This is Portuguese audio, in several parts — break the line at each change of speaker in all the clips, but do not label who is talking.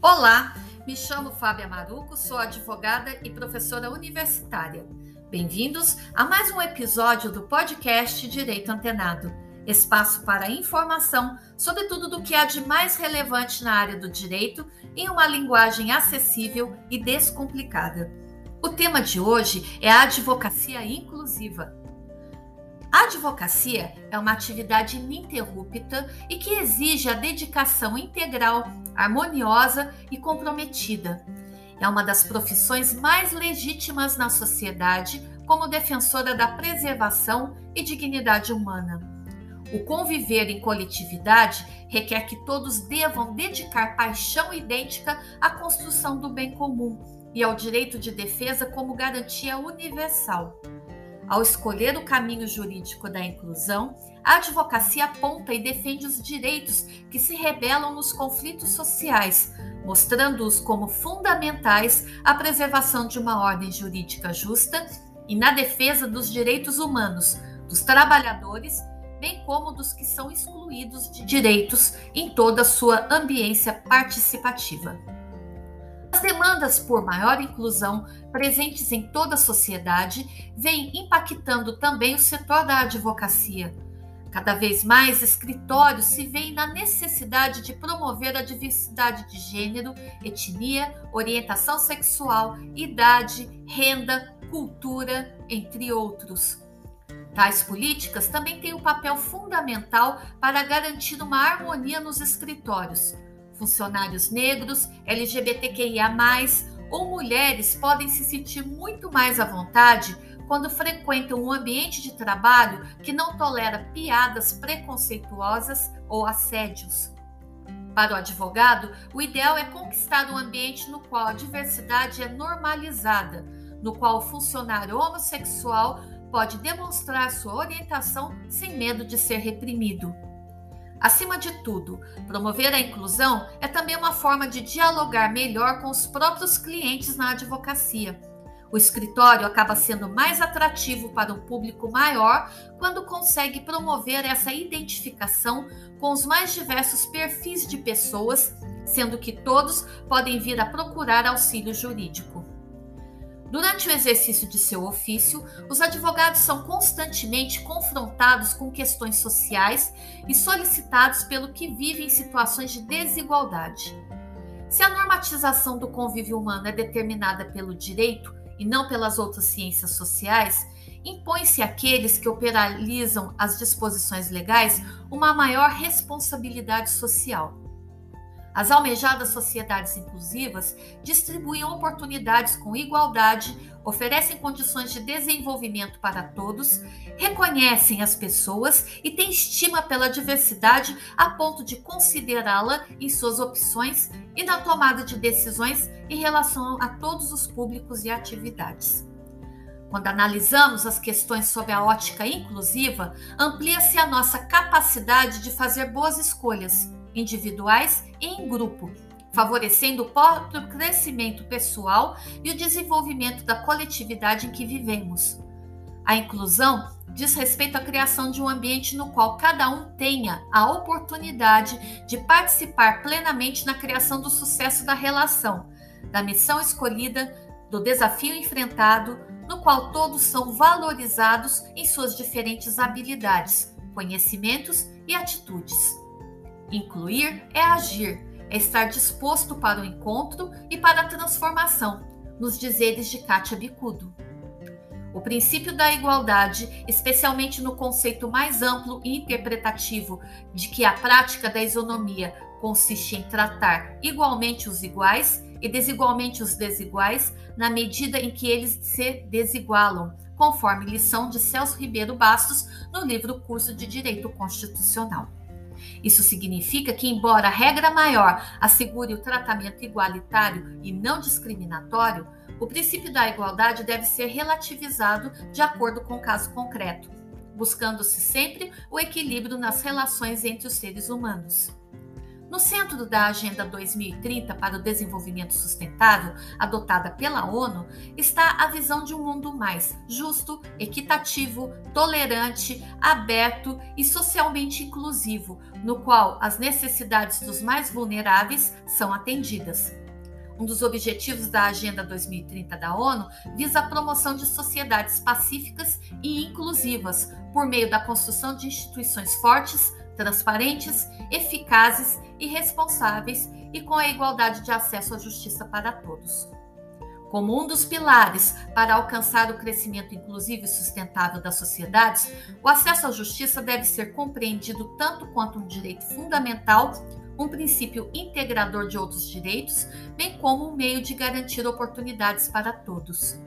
Olá, me chamo Fábia Maruco, sou advogada e professora universitária. Bem-vindos a mais um episódio do podcast Direito Antenado, espaço para informação sobre tudo do que há de mais relevante na área do direito em uma linguagem acessível e descomplicada. O tema de hoje é a advocacia inclusiva. A advocacia é uma atividade ininterrupta e que exige a dedicação integral, harmoniosa e comprometida. É uma das profissões mais legítimas na sociedade como defensora da preservação e dignidade humana. O conviver em coletividade requer que todos devam dedicar paixão idêntica à construção do bem comum e ao direito de defesa como garantia universal. Ao escolher o caminho jurídico da inclusão, a advocacia aponta e defende os direitos que se rebelam nos conflitos sociais, mostrando-os como fundamentais à preservação de uma ordem jurídica justa e na defesa dos direitos humanos, dos trabalhadores, bem como dos que são excluídos de direitos em toda a sua ambiência participativa. As demandas por maior inclusão presentes em toda a sociedade vêm impactando também o setor da advocacia. Cada vez mais escritórios se veem na necessidade de promover a diversidade de gênero, etnia, orientação sexual, idade, renda, cultura, entre outros. Tais políticas também têm um papel fundamental para garantir uma harmonia nos escritórios Funcionários negros, LGBTQIA, ou mulheres podem se sentir muito mais à vontade quando frequentam um ambiente de trabalho que não tolera piadas preconceituosas ou assédios. Para o advogado, o ideal é conquistar um ambiente no qual a diversidade é normalizada, no qual o funcionário homossexual pode demonstrar sua orientação sem medo de ser reprimido. Acima de tudo, promover a inclusão é também uma forma de dialogar melhor com os próprios clientes na advocacia. O escritório acaba sendo mais atrativo para um público maior quando consegue promover essa identificação com os mais diversos perfis de pessoas, sendo que todos podem vir a procurar auxílio jurídico. Durante o exercício de seu ofício, os advogados são constantemente confrontados com questões sociais e solicitados pelo que vivem em situações de desigualdade. Se a normatização do convívio humano é determinada pelo direito e não pelas outras ciências sociais, impõe-se àqueles que operalizam as disposições legais uma maior responsabilidade social. As almejadas sociedades inclusivas distribuem oportunidades com igualdade, oferecem condições de desenvolvimento para todos, reconhecem as pessoas e têm estima pela diversidade a ponto de considerá-la em suas opções e na tomada de decisões em relação a todos os públicos e atividades. Quando analisamos as questões sob a ótica inclusiva, amplia-se a nossa capacidade de fazer boas escolhas individuais e em grupo, favorecendo o próprio crescimento pessoal e o desenvolvimento da coletividade em que vivemos. A inclusão diz respeito à criação de um ambiente no qual cada um tenha a oportunidade de participar plenamente na criação do sucesso da relação, da missão escolhida, do desafio enfrentado, no qual todos são valorizados em suas diferentes habilidades, conhecimentos e atitudes. Incluir é agir, é estar disposto para o encontro e para a transformação, nos dizeres de Kátia Bicudo. O princípio da igualdade, especialmente no conceito mais amplo e interpretativo de que a prática da isonomia consiste em tratar igualmente os iguais e desigualmente os desiguais, na medida em que eles se desigualam, conforme lição de Celso Ribeiro Bastos no livro Curso de Direito Constitucional. Isso significa que, embora a regra maior assegure o tratamento igualitário e não discriminatório, o princípio da igualdade deve ser relativizado de acordo com o caso concreto, buscando-se sempre o equilíbrio nas relações entre os seres humanos. No centro da Agenda 2030 para o Desenvolvimento Sustentável, adotada pela ONU, está a visão de um mundo mais justo, equitativo, tolerante, aberto e socialmente inclusivo, no qual as necessidades dos mais vulneráveis são atendidas. Um dos objetivos da Agenda 2030 da ONU visa a promoção de sociedades pacíficas e inclusivas por meio da construção de instituições fortes, transparentes, eficazes e responsáveis e com a igualdade de acesso à justiça para todos. Como um dos pilares para alcançar o crescimento inclusivo e sustentável das sociedades, o acesso à justiça deve ser compreendido tanto quanto um direito fundamental um princípio integrador de outros direitos, bem como um meio de garantir oportunidades para todos.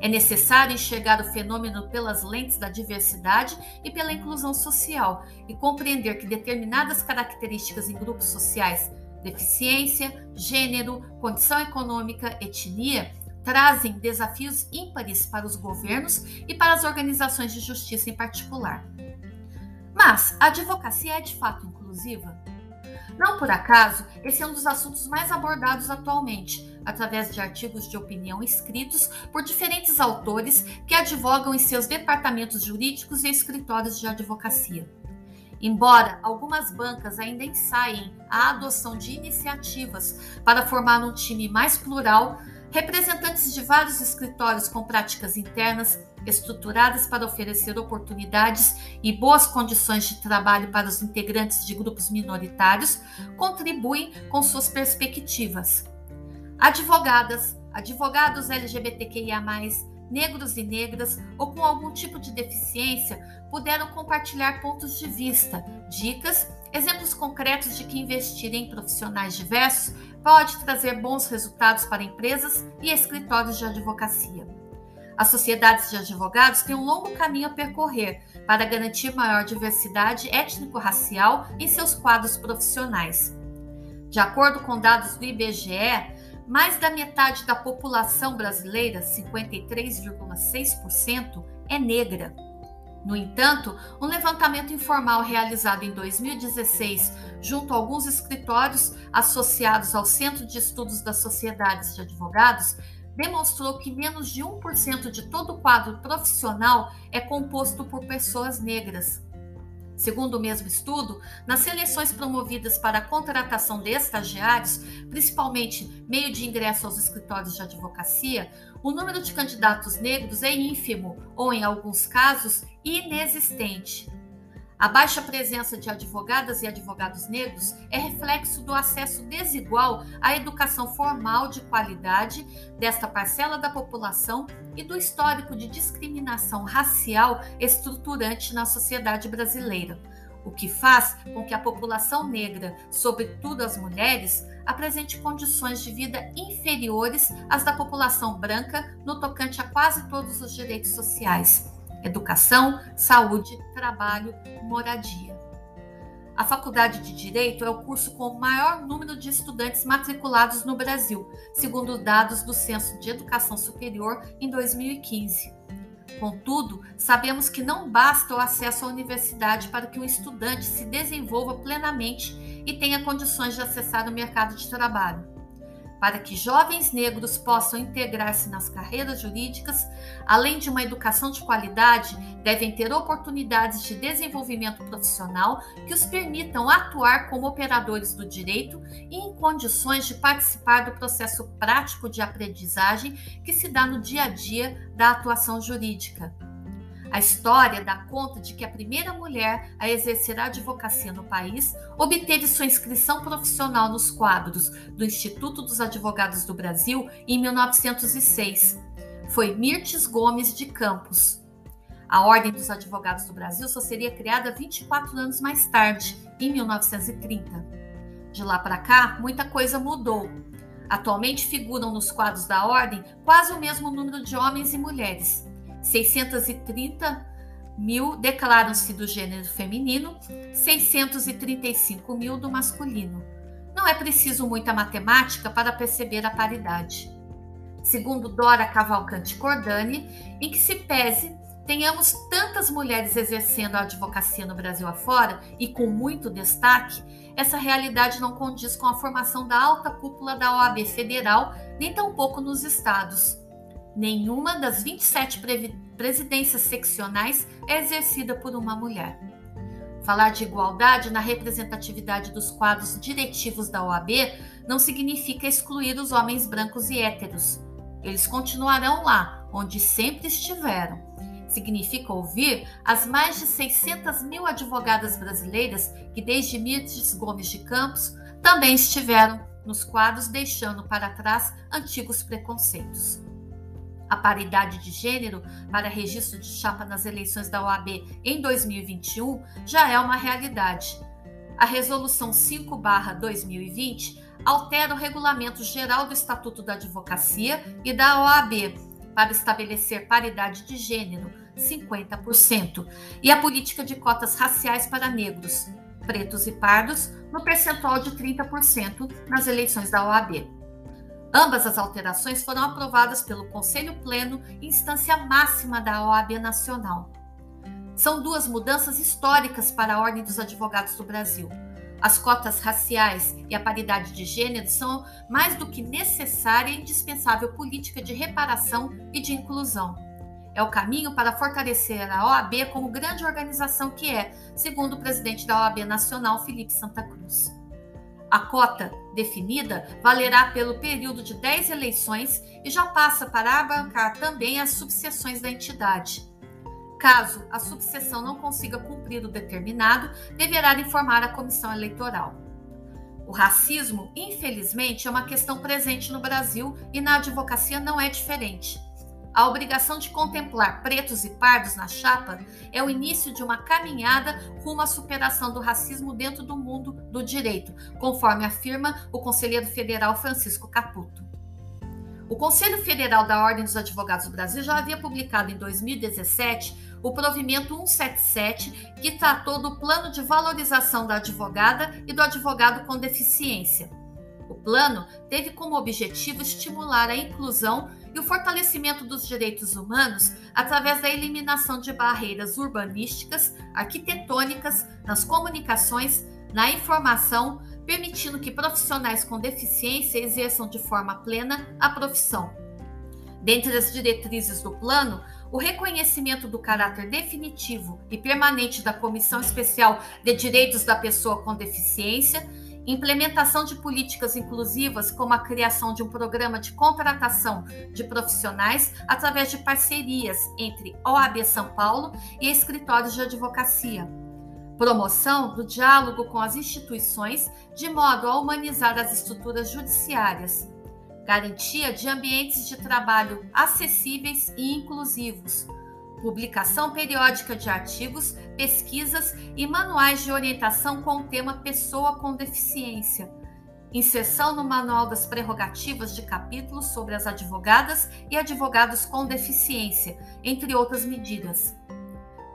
É necessário enxergar o fenômeno pelas lentes da diversidade e pela inclusão social e compreender que determinadas características em grupos sociais, deficiência, gênero, condição econômica, etnia, trazem desafios ímpares para os governos e para as organizações de justiça em particular. Mas a advocacia é de fato inclusiva? Não por acaso, esse é um dos assuntos mais abordados atualmente, através de artigos de opinião escritos por diferentes autores que advogam em seus departamentos jurídicos e escritórios de advocacia. Embora algumas bancas ainda ensaiem a adoção de iniciativas para formar um time mais plural, representantes de vários escritórios com práticas internas estruturadas para oferecer oportunidades e boas condições de trabalho para os integrantes de grupos minoritários, contribuem com suas perspectivas. Advogadas, advogados LGBTQIA, negros e negras ou com algum tipo de deficiência puderam compartilhar pontos de vista, dicas, exemplos concretos de que investir em profissionais diversos pode trazer bons resultados para empresas e escritórios de advocacia. As sociedades de advogados têm um longo caminho a percorrer para garantir maior diversidade étnico-racial em seus quadros profissionais. De acordo com dados do IBGE, mais da metade da população brasileira, 53,6%, é negra. No entanto, um levantamento informal realizado em 2016 junto a alguns escritórios associados ao Centro de Estudos das Sociedades de Advogados demonstrou que menos de 1% de todo o quadro profissional é composto por pessoas negras. Segundo o mesmo estudo, nas seleções promovidas para a contratação de estagiários, principalmente meio de ingresso aos escritórios de advocacia, o número de candidatos negros é ínfimo ou, em alguns casos, inexistente. A baixa presença de advogadas e advogados negros é reflexo do acesso desigual à educação formal de qualidade desta parcela da população e do histórico de discriminação racial estruturante na sociedade brasileira, o que faz com que a população negra, sobretudo as mulheres, apresente condições de vida inferiores às da população branca no tocante a quase todos os direitos sociais educação, saúde, trabalho, moradia. A Faculdade de Direito é o curso com o maior número de estudantes matriculados no Brasil, segundo dados do Censo de Educação Superior em 2015. Contudo, sabemos que não basta o acesso à universidade para que um estudante se desenvolva plenamente e tenha condições de acessar o mercado de trabalho. Para que jovens negros possam integrar-se nas carreiras jurídicas, além de uma educação de qualidade, devem ter oportunidades de desenvolvimento profissional que os permitam atuar como operadores do direito e em condições de participar do processo prático de aprendizagem que se dá no dia a dia da atuação jurídica. A história dá conta de que a primeira mulher a exercer a advocacia no país obteve sua inscrição profissional nos quadros do Instituto dos Advogados do Brasil em 1906. Foi Mirtes Gomes de Campos. A Ordem dos Advogados do Brasil só seria criada 24 anos mais tarde, em 1930. De lá para cá, muita coisa mudou. Atualmente figuram nos quadros da Ordem quase o mesmo número de homens e mulheres, 630 mil declaram-se do gênero feminino, 635 mil do masculino. Não é preciso muita matemática para perceber a paridade. Segundo Dora Cavalcante Cordani, em que se pese tenhamos tantas mulheres exercendo a advocacia no Brasil afora e com muito destaque, essa realidade não condiz com a formação da alta cúpula da OAB federal, nem tampouco nos estados. Nenhuma das 27 presidências seccionais é exercida por uma mulher. Falar de igualdade na representatividade dos quadros diretivos da OAB não significa excluir os homens brancos e héteros. Eles continuarão lá, onde sempre estiveram. Significa ouvir as mais de 600 mil advogadas brasileiras que, desde Mirtes Gomes de Campos, também estiveram nos quadros, deixando para trás antigos preconceitos. A paridade de gênero para registro de chapa nas eleições da OAB em 2021 já é uma realidade. A Resolução 5-2020 altera o Regulamento Geral do Estatuto da Advocacia e da OAB para estabelecer paridade de gênero, 50%, e a política de cotas raciais para negros, pretos e pardos, no percentual de 30% nas eleições da OAB. Ambas as alterações foram aprovadas pelo Conselho Pleno, instância máxima da OAB Nacional. São duas mudanças históricas para a Ordem dos Advogados do Brasil. As cotas raciais e a paridade de gênero são mais do que necessária e indispensável política de reparação e de inclusão. É o caminho para fortalecer a OAB como grande organização que é, segundo o presidente da OAB Nacional, Felipe Santa Cruz. A cota definida valerá pelo período de 10 eleições e já passa para abarcar também as subseções da entidade. Caso a subseção não consiga cumprir o determinado, deverá informar a comissão eleitoral. O racismo, infelizmente, é uma questão presente no Brasil e na advocacia não é diferente. A obrigação de contemplar pretos e pardos na chapa é o início de uma caminhada rumo à superação do racismo dentro do mundo do direito, conforme afirma o conselheiro federal Francisco Caputo. O Conselho Federal da Ordem dos Advogados do Brasil já havia publicado em 2017 o provimento 177, que tratou do plano de valorização da advogada e do advogado com deficiência. O plano teve como objetivo estimular a inclusão e o fortalecimento dos direitos humanos através da eliminação de barreiras urbanísticas, arquitetônicas, nas comunicações, na informação, permitindo que profissionais com deficiência exerçam de forma plena a profissão. Dentre as diretrizes do plano, o reconhecimento do caráter definitivo e permanente da Comissão Especial de Direitos da Pessoa com Deficiência implementação de políticas inclusivas, como a criação de um programa de contratação de profissionais através de parcerias entre OAB São Paulo e escritórios de advocacia. Promoção do diálogo com as instituições de modo a humanizar as estruturas judiciárias. Garantia de ambientes de trabalho acessíveis e inclusivos publicação periódica de artigos, pesquisas e manuais de orientação com o tema Pessoa com Deficiência. Inserção no Manual das Prerrogativas de capítulos sobre as advogadas e advogados com deficiência, entre outras medidas.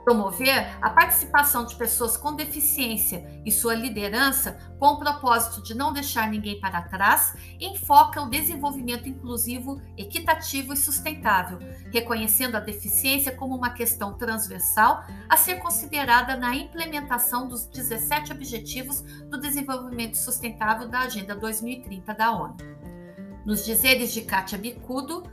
Promover a participação de pessoas com deficiência e sua liderança com o propósito de não deixar ninguém para trás, enfoca o desenvolvimento inclusivo, equitativo e sustentável, reconhecendo a deficiência como uma questão transversal a ser considerada na implementação dos 17 Objetivos do Desenvolvimento Sustentável da Agenda 2030 da ONU. Nos dizeres de Kátia Bicudo,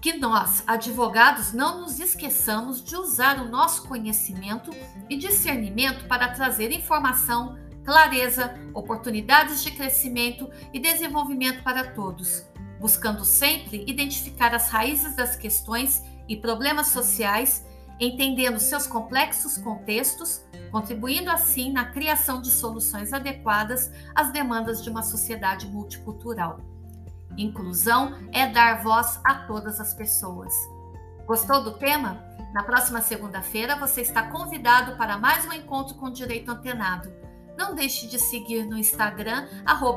que nós, advogados, não nos esqueçamos de usar o nosso conhecimento e discernimento para trazer informação, clareza, oportunidades de crescimento e desenvolvimento para todos, buscando sempre identificar as raízes das questões e problemas sociais, entendendo seus complexos contextos, contribuindo assim na criação de soluções adequadas às demandas de uma sociedade multicultural. Inclusão é dar voz a todas as pessoas. Gostou do tema? Na próxima segunda-feira você está convidado para mais um encontro com Direito Antenado. Não deixe de seguir no Instagram,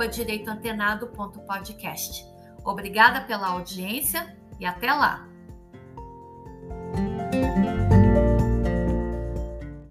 direitoantenado.podcast. Obrigada pela audiência e até lá!